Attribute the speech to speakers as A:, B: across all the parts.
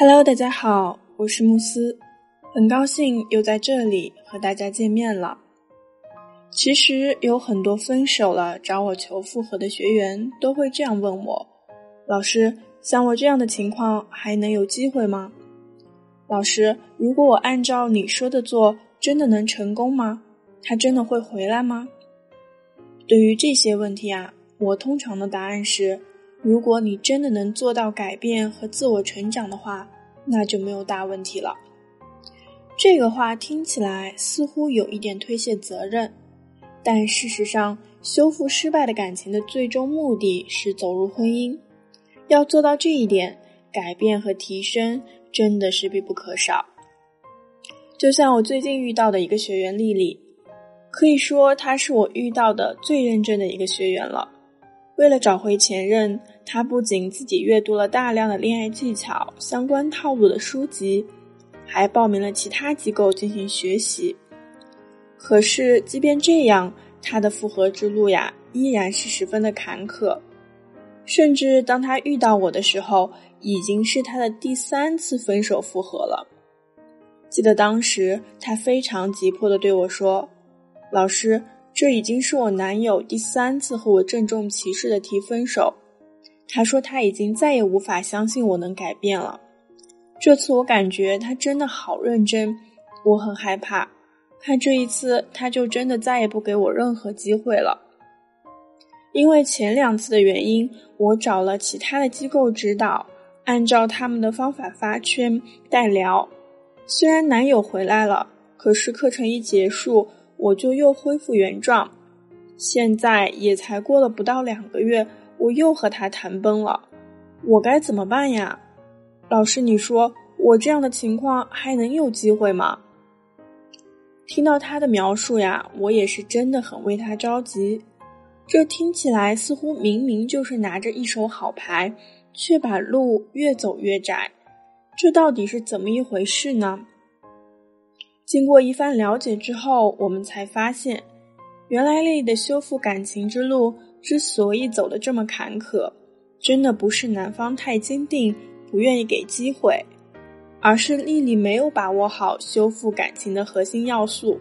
A: Hello，大家好，我是慕斯，很高兴又在这里和大家见面了。其实有很多分手了找我求复合的学员都会这样问我：“老师，像我这样的情况还能有机会吗？”老师，如果我按照你说的做，真的能成功吗？他真的会回来吗？对于这些问题啊，我通常的答案是。如果你真的能做到改变和自我成长的话，那就没有大问题了。这个话听起来似乎有一点推卸责任，但事实上，修复失败的感情的最终目的是走入婚姻。要做到这一点，改变和提升真的是必不可少。就像我最近遇到的一个学员丽丽，可以说她是我遇到的最认真的一个学员了。为了找回前任，他不仅自己阅读了大量的恋爱技巧相关套路的书籍，还报名了其他机构进行学习。可是，即便这样，他的复合之路呀，依然是十分的坎坷。甚至当他遇到我的时候，已经是他的第三次分手复合了。记得当时，他非常急迫的对我说：“老师。”这已经是我男友第三次和我郑重其事的提分手。他说他已经再也无法相信我能改变了。这次我感觉他真的好认真，我很害怕，怕这一次他就真的再也不给我任何机会了。因为前两次的原因，我找了其他的机构指导，按照他们的方法发圈代聊。虽然男友回来了，可是课程一结束。我就又恢复原状，现在也才过了不到两个月，我又和他谈崩了，我该怎么办呀？老师，你说我这样的情况还能有机会吗？听到他的描述呀，我也是真的很为他着急。这听起来似乎明明就是拿着一手好牌，却把路越走越窄，这到底是怎么一回事呢？经过一番了解之后，我们才发现，原来丽丽的修复感情之路之所以走得这么坎坷，真的不是男方太坚定，不愿意给机会，而是丽丽没有把握好修复感情的核心要素，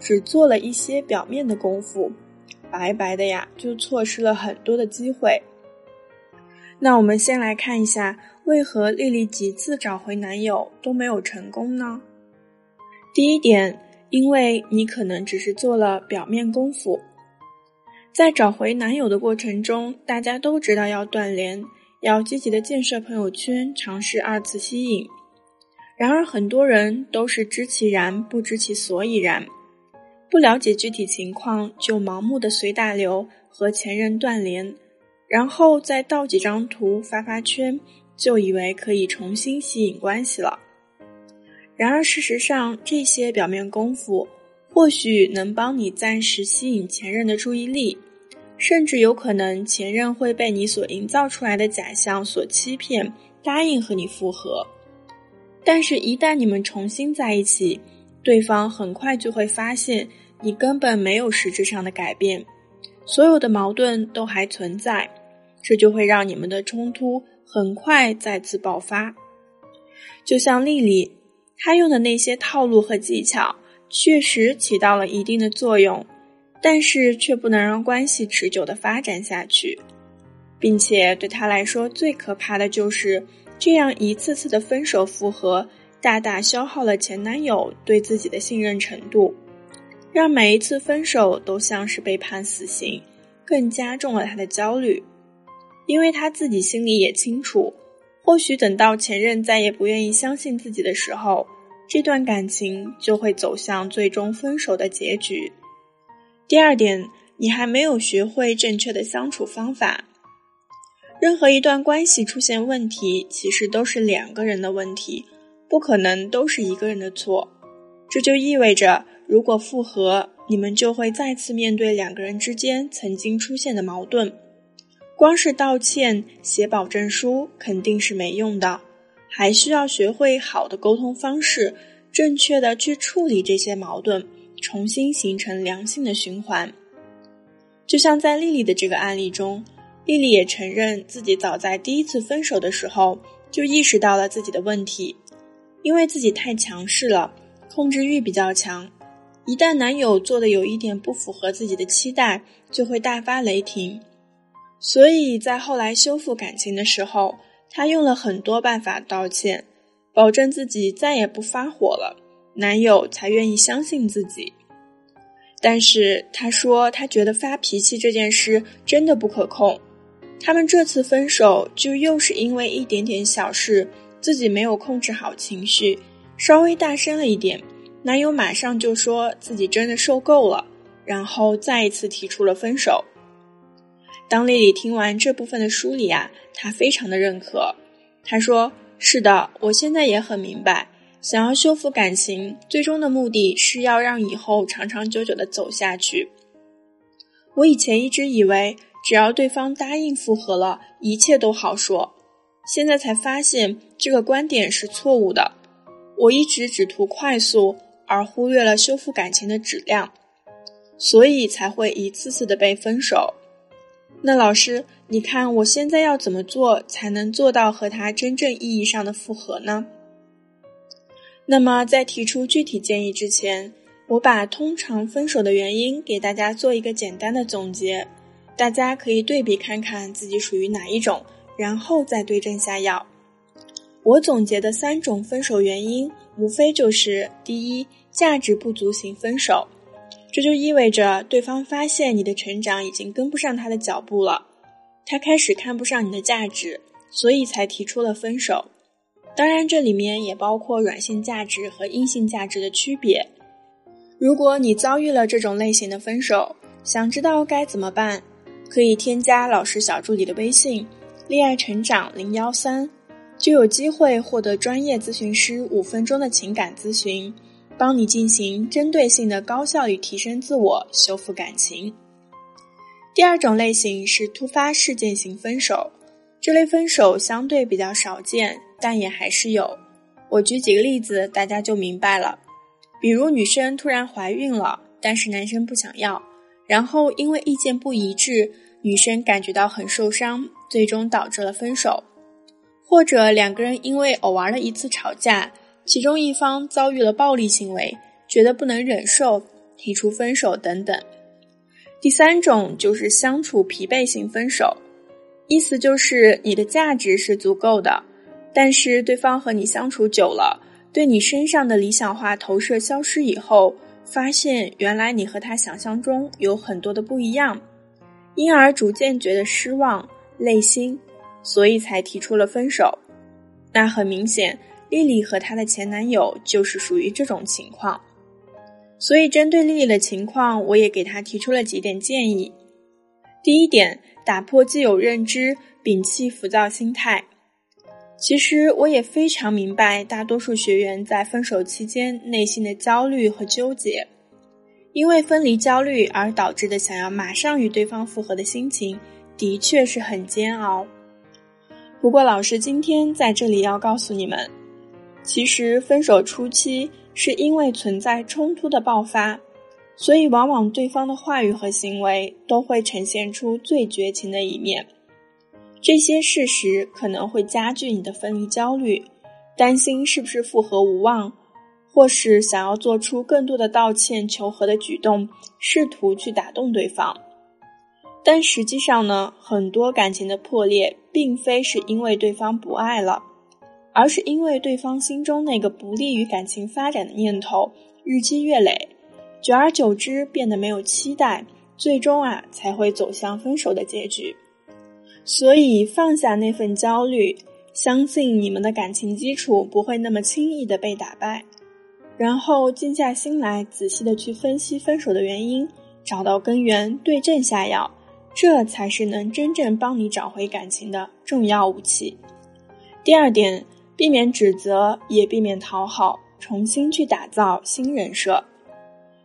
A: 只做了一些表面的功夫，白白的呀就错失了很多的机会。那我们先来看一下，为何丽丽几次找回男友都没有成功呢？第一点，因为你可能只是做了表面功夫，在找回男友的过程中，大家都知道要断联，要积极的建设朋友圈，尝试二次吸引。然而，很多人都是知其然不知其所以然，不了解具体情况就盲目的随大流和前任断联，然后再盗几张图发发圈，就以为可以重新吸引关系了。然而，事实上，这些表面功夫或许能帮你暂时吸引前任的注意力，甚至有可能前任会被你所营造出来的假象所欺骗，答应和你复合。但是，一旦你们重新在一起，对方很快就会发现你根本没有实质上的改变，所有的矛盾都还存在，这就会让你们的冲突很快再次爆发。就像丽丽。他用的那些套路和技巧确实起到了一定的作用，但是却不能让关系持久的发展下去，并且对他来说最可怕的就是这样一次次的分手复合，大大消耗了前男友对自己的信任程度，让每一次分手都像是被判死刑，更加重了他的焦虑，因为他自己心里也清楚。或许等到前任再也不愿意相信自己的时候，这段感情就会走向最终分手的结局。第二点，你还没有学会正确的相处方法。任何一段关系出现问题，其实都是两个人的问题，不可能都是一个人的错。这就意味着，如果复合，你们就会再次面对两个人之间曾经出现的矛盾。光是道歉、写保证书肯定是没用的，还需要学会好的沟通方式，正确的去处理这些矛盾，重新形成良性的循环。就像在丽丽的这个案例中，丽丽也承认自己早在第一次分手的时候就意识到了自己的问题，因为自己太强势了，控制欲比较强，一旦男友做的有一点不符合自己的期待，就会大发雷霆。所以在后来修复感情的时候，她用了很多办法道歉，保证自己再也不发火了，男友才愿意相信自己。但是她说，她觉得发脾气这件事真的不可控。他们这次分手，就又是因为一点点小事，自己没有控制好情绪，稍微大声了一点，男友马上就说自己真的受够了，然后再一次提出了分手。当丽丽听完这部分的梳理啊，她非常的认可。她说：“是的，我现在也很明白，想要修复感情，最终的目的是要让以后长长久久的走下去。我以前一直以为，只要对方答应复合了，一切都好说。现在才发现这个观点是错误的。我一直只图快速，而忽略了修复感情的质量，所以才会一次次的被分手。”那老师，你看我现在要怎么做才能做到和他真正意义上的复合呢？那么在提出具体建议之前，我把通常分手的原因给大家做一个简单的总结，大家可以对比看看自己属于哪一种，然后再对症下药。我总结的三种分手原因，无非就是第一，价值不足型分手。这就意味着对方发现你的成长已经跟不上他的脚步了，他开始看不上你的价值，所以才提出了分手。当然，这里面也包括软性价值和硬性价值的区别。如果你遭遇了这种类型的分手，想知道该怎么办，可以添加老师小助理的微信“恋爱成长零幺三”，就有机会获得专业咨询师五分钟的情感咨询。帮你进行针对性的高效率提升自我、修复感情。第二种类型是突发事件型分手，这类分手相对比较少见，但也还是有。我举几个例子，大家就明白了。比如女生突然怀孕了，但是男生不想要，然后因为意见不一致，女生感觉到很受伤，最终导致了分手。或者两个人因为偶玩了一次吵架。其中一方遭遇了暴力行为，觉得不能忍受，提出分手等等。第三种就是相处疲惫型分手，意思就是你的价值是足够的，但是对方和你相处久了，对你身上的理想化投射消失以后，发现原来你和他想象中有很多的不一样，因而逐渐觉得失望、累心，所以才提出了分手。那很明显。丽丽和她的前男友就是属于这种情况，所以针对丽丽的情况，我也给她提出了几点建议。第一点，打破既有认知，摒弃浮躁心态。其实我也非常明白，大多数学员在分手期间内心的焦虑和纠结，因为分离焦虑而导致的想要马上与对方复合的心情，的确是很煎熬。不过，老师今天在这里要告诉你们。其实，分手初期是因为存在冲突的爆发，所以往往对方的话语和行为都会呈现出最绝情的一面。这些事实可能会加剧你的分离焦虑，担心是不是复合无望，或是想要做出更多的道歉求和的举动，试图去打动对方。但实际上呢，很多感情的破裂，并非是因为对方不爱了。而是因为对方心中那个不利于感情发展的念头日积月累，久而久之变得没有期待，最终啊才会走向分手的结局。所以放下那份焦虑，相信你们的感情基础不会那么轻易的被打败，然后静下心来仔细的去分析分手的原因，找到根源，对症下药，这才是能真正帮你找回感情的重要武器。第二点。避免指责，也避免讨好，重新去打造新人设。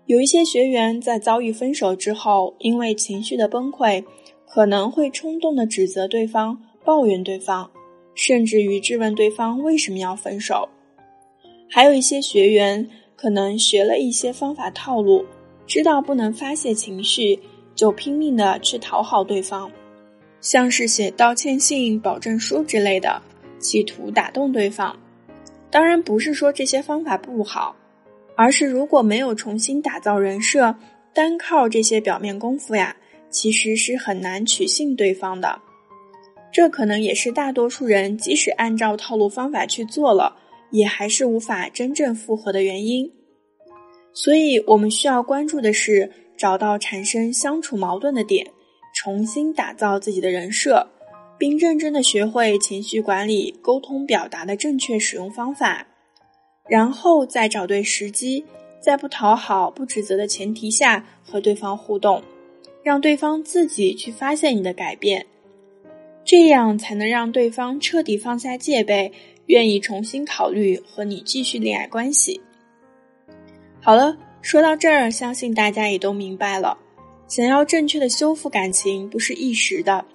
A: 有一些学员在遭遇分手之后，因为情绪的崩溃，可能会冲动的指责对方、抱怨对方，甚至于质问对方为什么要分手。还有一些学员可能学了一些方法套路，知道不能发泄情绪，就拼命的去讨好对方，像是写道歉信、保证书之类的。企图打动对方。当然不是说这些方法不好，而是如果没有重新打造人设，单靠这些表面功夫呀，其实是很难取信对方的。这可能也是大多数人即使按照套路方法去做了，也还是无法真正复合的原因。所以，我们需要关注的是找到产生相处矛盾的点，重新打造自己的人设，并认真的学会情绪管理、沟通表达的正确使用方法，然后再找对时机，在不讨好、不指责的前提下和对方互动，让对方自己去发现你的改变。这样才能让对方彻底放下戒备，愿意重新考虑和你继续恋爱关系。好了，说到这儿，相信大家也都明白了。想要正确的修复感情，不是一时的，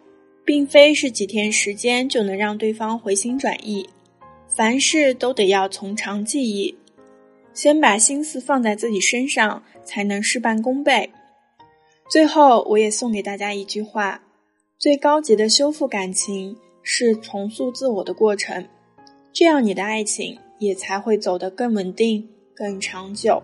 A: 并非是几天时间就能让对方回心转意。凡事都得要从长计议，先把心思放在自己身上，才能事半功倍。最后，我也送给大家一句话。最高级的修复感情是重塑自我的过程，这样你的爱情也才会走得更稳定、更长久。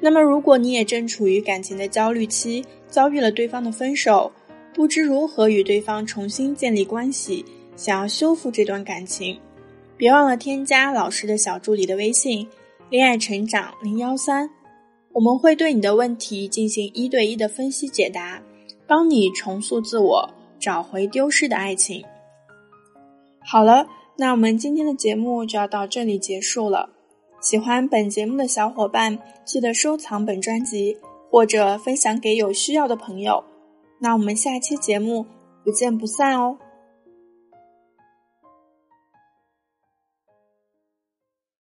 A: 那么，如果你也正处于感情的焦虑期，遭遇了对方的分手，不知如何与对方重新建立关系，想要修复这段感情，别忘了添加老师的小助理的微信“恋爱成长零幺三”，我们会对你的问题进行一对一的分析解答。帮你重塑自我，找回丢失的爱情。好了，那我们今天的节目就要到这里结束了。喜欢本节目的小伙伴，记得收藏本专辑或者分享给有需要的朋友。那我们下期节目不见不散哦。